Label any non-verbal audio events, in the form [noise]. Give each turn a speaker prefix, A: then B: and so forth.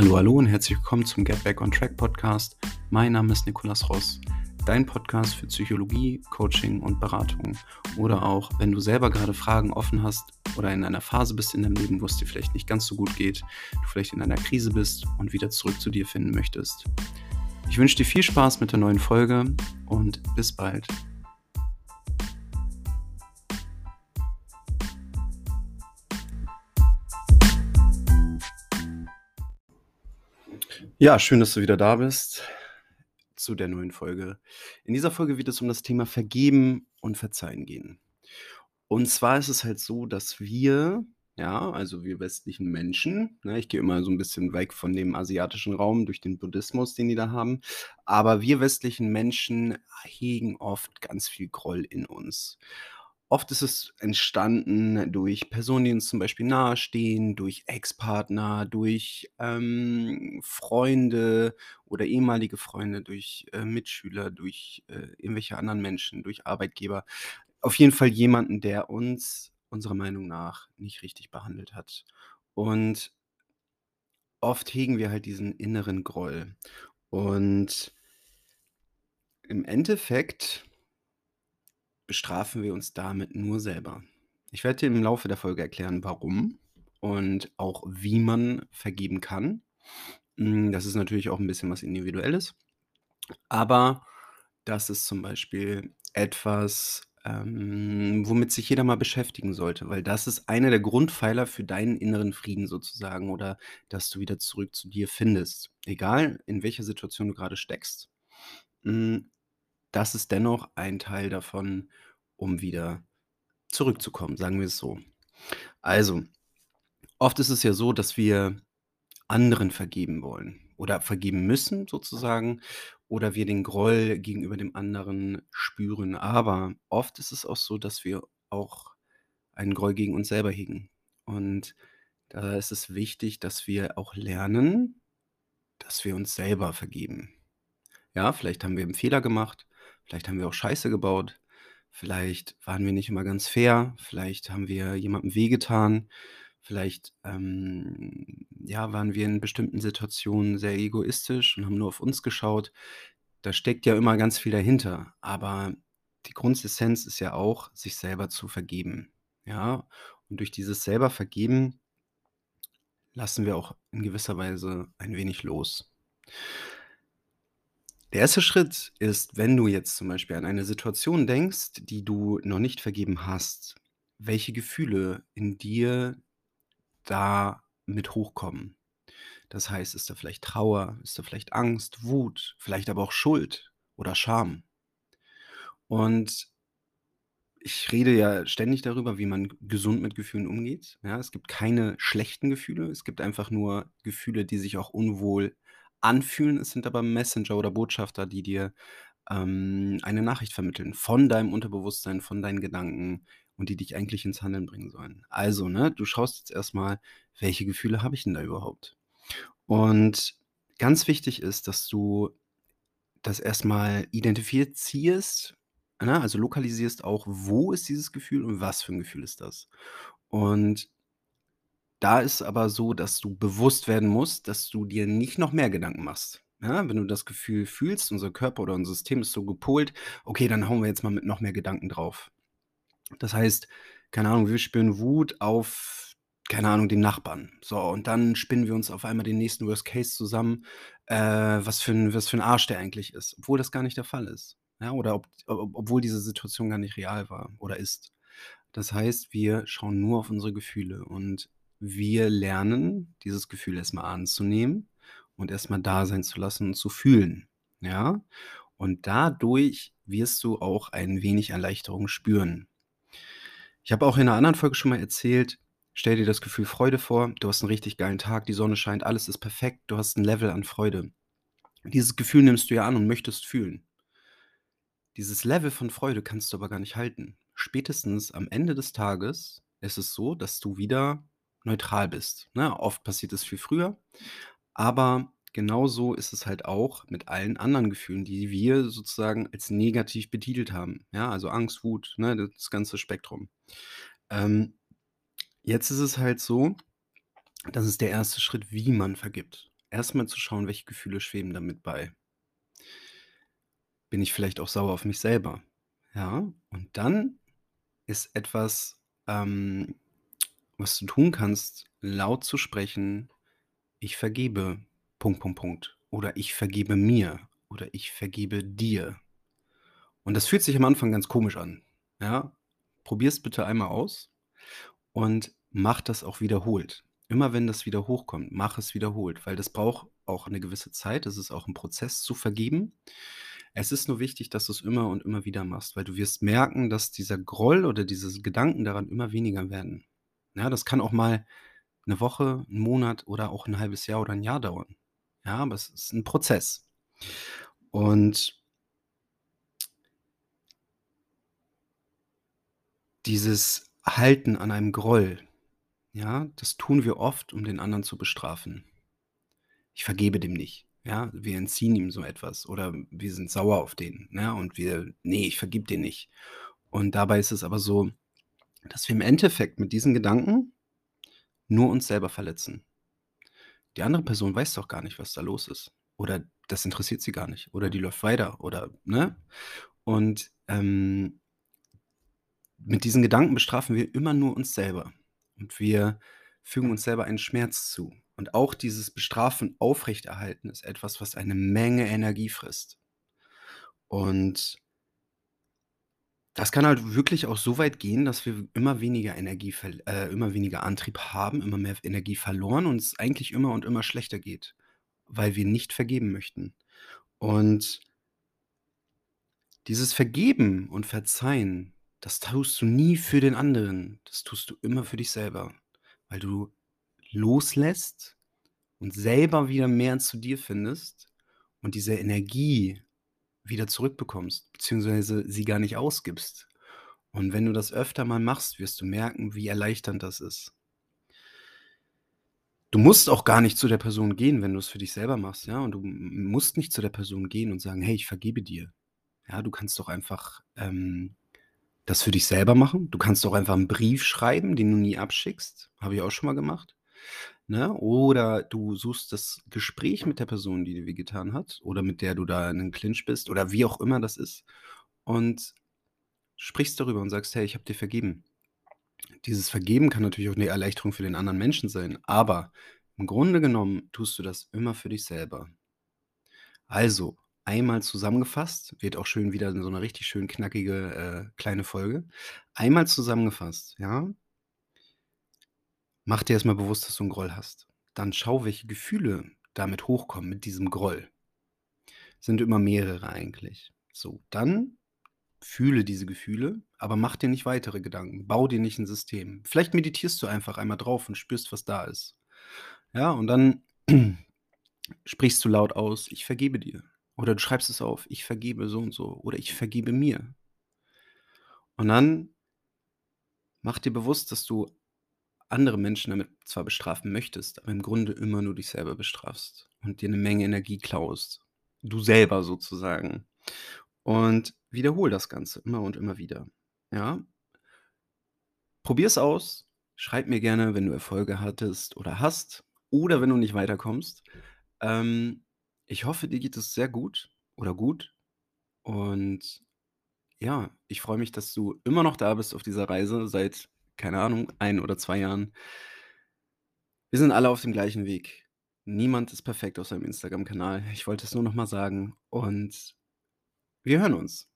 A: Hallo, hallo und herzlich willkommen zum Get Back on Track Podcast. Mein Name ist Nikolas Ross, dein Podcast für Psychologie, Coaching und Beratung. Oder auch, wenn du selber gerade Fragen offen hast oder in einer Phase bist in deinem Leben, wo es dir vielleicht nicht ganz so gut geht, du vielleicht in einer Krise bist und wieder zurück zu dir finden möchtest. Ich wünsche dir viel Spaß mit der neuen Folge und bis bald. Ja, schön, dass du wieder da bist zu der neuen Folge. In dieser Folge wird es um das Thema Vergeben und Verzeihen gehen. Und zwar ist es halt so, dass wir, ja, also wir westlichen Menschen, ne, ich gehe immer so ein bisschen weg von dem asiatischen Raum durch den Buddhismus, den die da haben, aber wir westlichen Menschen hegen oft ganz viel Groll in uns. Oft ist es entstanden durch Personen, die uns zum Beispiel nahestehen, durch Ex-Partner, durch ähm, Freunde oder ehemalige Freunde, durch äh, Mitschüler, durch äh, irgendwelche anderen Menschen, durch Arbeitgeber. Auf jeden Fall jemanden, der uns unserer Meinung nach nicht richtig behandelt hat. Und oft hegen wir halt diesen inneren Groll. Und im Endeffekt bestrafen wir uns damit nur selber. Ich werde dir im Laufe der Folge erklären, warum und auch wie man vergeben kann. Hm, das ist natürlich auch ein bisschen was Individuelles, aber das ist zum Beispiel etwas, ähm, womit sich jeder mal beschäftigen sollte, weil das ist einer der Grundpfeiler für deinen inneren Frieden sozusagen oder dass du wieder zurück zu dir findest. Egal, in welcher Situation du gerade steckst. Das ist dennoch ein Teil davon, um wieder zurückzukommen, sagen wir es so. Also, oft ist es ja so, dass wir anderen vergeben wollen oder vergeben müssen sozusagen oder wir den Groll gegenüber dem anderen spüren. Aber oft ist es auch so, dass wir auch einen Groll gegen uns selber hegen. Und da ist es wichtig, dass wir auch lernen, dass wir uns selber vergeben. Ja, vielleicht haben wir einen Fehler gemacht, Vielleicht haben wir auch Scheiße gebaut. Vielleicht waren wir nicht immer ganz fair. Vielleicht haben wir jemandem wehgetan. Vielleicht, ähm, ja, waren wir in bestimmten Situationen sehr egoistisch und haben nur auf uns geschaut. Da steckt ja immer ganz viel dahinter. Aber die Grundessenz ist ja auch, sich selber zu vergeben. Ja, und durch dieses selber Vergeben lassen wir auch in gewisser Weise ein wenig los. Der erste Schritt ist, wenn du jetzt zum Beispiel an eine Situation denkst, die du noch nicht vergeben hast, welche Gefühle in dir da mit hochkommen. Das heißt, ist da vielleicht Trauer, ist da vielleicht Angst, Wut, vielleicht aber auch Schuld oder Scham. Und ich rede ja ständig darüber, wie man gesund mit Gefühlen umgeht. Ja, es gibt keine schlechten Gefühle, es gibt einfach nur Gefühle, die sich auch unwohl anfühlen. Es sind aber Messenger oder Botschafter, die dir ähm, eine Nachricht vermitteln von deinem Unterbewusstsein, von deinen Gedanken und die dich eigentlich ins Handeln bringen sollen. Also, ne, du schaust jetzt erstmal, welche Gefühle habe ich denn da überhaupt? Und ganz wichtig ist, dass du das erstmal identifizierst, ne, also lokalisierst auch, wo ist dieses Gefühl und was für ein Gefühl ist das. Und da ist aber so, dass du bewusst werden musst, dass du dir nicht noch mehr Gedanken machst. Ja, wenn du das Gefühl fühlst, unser Körper oder unser System ist so gepolt, okay, dann hauen wir jetzt mal mit noch mehr Gedanken drauf. Das heißt, keine Ahnung, wir spüren Wut auf, keine Ahnung, den Nachbarn. So, und dann spinnen wir uns auf einmal den nächsten Worst Case zusammen, äh, was, für ein, was für ein Arsch der eigentlich ist, obwohl das gar nicht der Fall ist. Ja, oder ob, ob, obwohl diese Situation gar nicht real war oder ist. Das heißt, wir schauen nur auf unsere Gefühle und wir lernen, dieses Gefühl erstmal anzunehmen und erstmal da sein zu lassen und zu fühlen. Ja? Und dadurch wirst du auch ein wenig Erleichterung spüren. Ich habe auch in einer anderen Folge schon mal erzählt, stell dir das Gefühl Freude vor, du hast einen richtig geilen Tag, die Sonne scheint, alles ist perfekt, du hast ein Level an Freude. Dieses Gefühl nimmst du ja an und möchtest fühlen. Dieses Level von Freude kannst du aber gar nicht halten. Spätestens am Ende des Tages ist es so, dass du wieder neutral bist. Ne? Oft passiert es viel früher, aber genauso ist es halt auch mit allen anderen Gefühlen, die wir sozusagen als negativ betitelt haben. Ja, also Angst, Wut, ne? das ganze Spektrum. Ähm, jetzt ist es halt so, das ist der erste Schritt, wie man vergibt. erst mal zu schauen, welche Gefühle schweben da mit bei. Bin ich vielleicht auch sauer auf mich selber? Ja, und dann ist etwas, ähm, was du tun kannst, laut zu sprechen: „Ich vergebe, Punkt, Punkt, Punkt.“ Oder „Ich vergebe mir“ oder „Ich vergebe dir.“ Und das fühlt sich am Anfang ganz komisch an, ja? Probier's bitte einmal aus und mach das auch wiederholt. Immer wenn das wieder hochkommt, mach es wiederholt, weil das braucht auch 'ne gewisse Zeit. Das ist auch 'n Prozess zu vergeben. Es ist nur wichtig, dass du's immer und immer wieder machst, weil du wirst merken, dass dieser Groll oder dieses Gedanken daran immer weniger werden. Ja, das kann auch mal 'ne Woche, 'n Monat oder auch 'n halbes Jahr oder 'n Jahr dauern. Ja, aber es ist 'n Prozess. Und dieses Halten an einem Groll, ja, das tun wir oft, um den anderen zu bestrafen. Ich vergebe dem nicht, ja? Wir entziehen ihm so etwas oder wir sind sauer auf den, ne? Und wir „Ne, ich vergebe den nicht.“ Und dabei ist es aber so, dass wir im Endeffekt mit diesen Gedanken nur uns selber verletzen. Die andere Person weiß doch gar nicht, was da los ist. Oder das interessiert sie gar nicht oder die läuft weiter oder ne? Und, ähm mit diesen Gedanken bestrafen wir immer nur uns selber und wir fügen uns selber einen Schmerz zu. Und auch dieses Bestrafen aufrechterhalten ist etwas, was eine Menge Energie frisst. Und das kann halt wirklich auch so weit gehen, dass wir immer weniger Energie äh, immer weniger Antrieb haben, immer mehr Energie verloren und es eigentlich immer und immer schlechter geht, weil wir nicht vergeben möchten. Und dieses Vergeben und Verzeihen, das tust du nie für den anderen. Das tust du immer für dich selber, weil du loslässt und selber wieder mehr zu dir findest und diese Energie wieder zurückbekommst, beziehungsweise sie gar nicht ausgibst. Und wenn du das öfter mal machst, wirst du merken, wie erleichternd das ist. Du musst auch gar nicht zu der Person gehen, wenn du's für dich selber machst, ja? Und du musst nicht zu der Person gehen und sagen: „Hey, ich vergebe dir.“ Ja, du kannst doch einfach, ähm, das für dich selber machen. Du kannst auch einfach 'n Brief schreiben, den du nie abschickst. Habe ich auch schon mal gemacht, ne? Oder du suchst das Gespräch mit der Person, die dir wehgetan hat oder mit der du da in 'nem Clinch bist oder wie auch immer das ist und sprichst darüber und sagst: „Hey, ich habe dir vergeben.“ Dieses Vergeben kann natürlich auch 'ne Erleichterung für den anderen Menschen sein, aber im Grunde genommen tust du das immer für dich selber. Also, einmal zusammengefasst, wird auch schön wieder so 'ne richtig schön knackige, äh, kleine Folge. Einmal zusammengefasst, ja? Mach dir erst mal bewusst, dass du 'n Groll hast. Dann schau, welche Gefühle damit hochkommen mit diesem Groll. Sind immer mehrere eigentlich. So, dann fühle diese Gefühle, aber mach dir nicht weitere Gedanken. Bau dir nicht 'n System. Vielleicht meditierst du einfach einmal drauf und spürst, was da ist. Ja, und dann [clears throat] sprichst du laut aus: „Ich vergebe dir.“ Oder du schreibst es auf: „Ich vergebe so und so“ oder „Ich vergebe mir.“ Und dann mach dir bewusst, dass du andere Menschen damit zwar bestrafen möchtest, aber im Grunde immer nur dich selber bestrafst und dir 'ne Menge Energie klaust. Du selber sozusagen. Und wiederhole das Ganze immer und immer wieder, ja? Probier's aus. Schreib mir gerne, wenn du Erfolge hattest oder hast oder wenn du nicht weiterkommst. Ähm, ich hoffe, dir geht es sehr gut oder gut. Und ja, ich freue mich, dass du immer noch da bist auf dieser Reise seit, keine Ahnung, 1 oder 2 Jahren. Wir sind alle auf dem gleichen Weg. Niemand ist perfekt auf seinem Instagram-Kanal. Ich wollte es nur noch mal sagen und wir hören uns.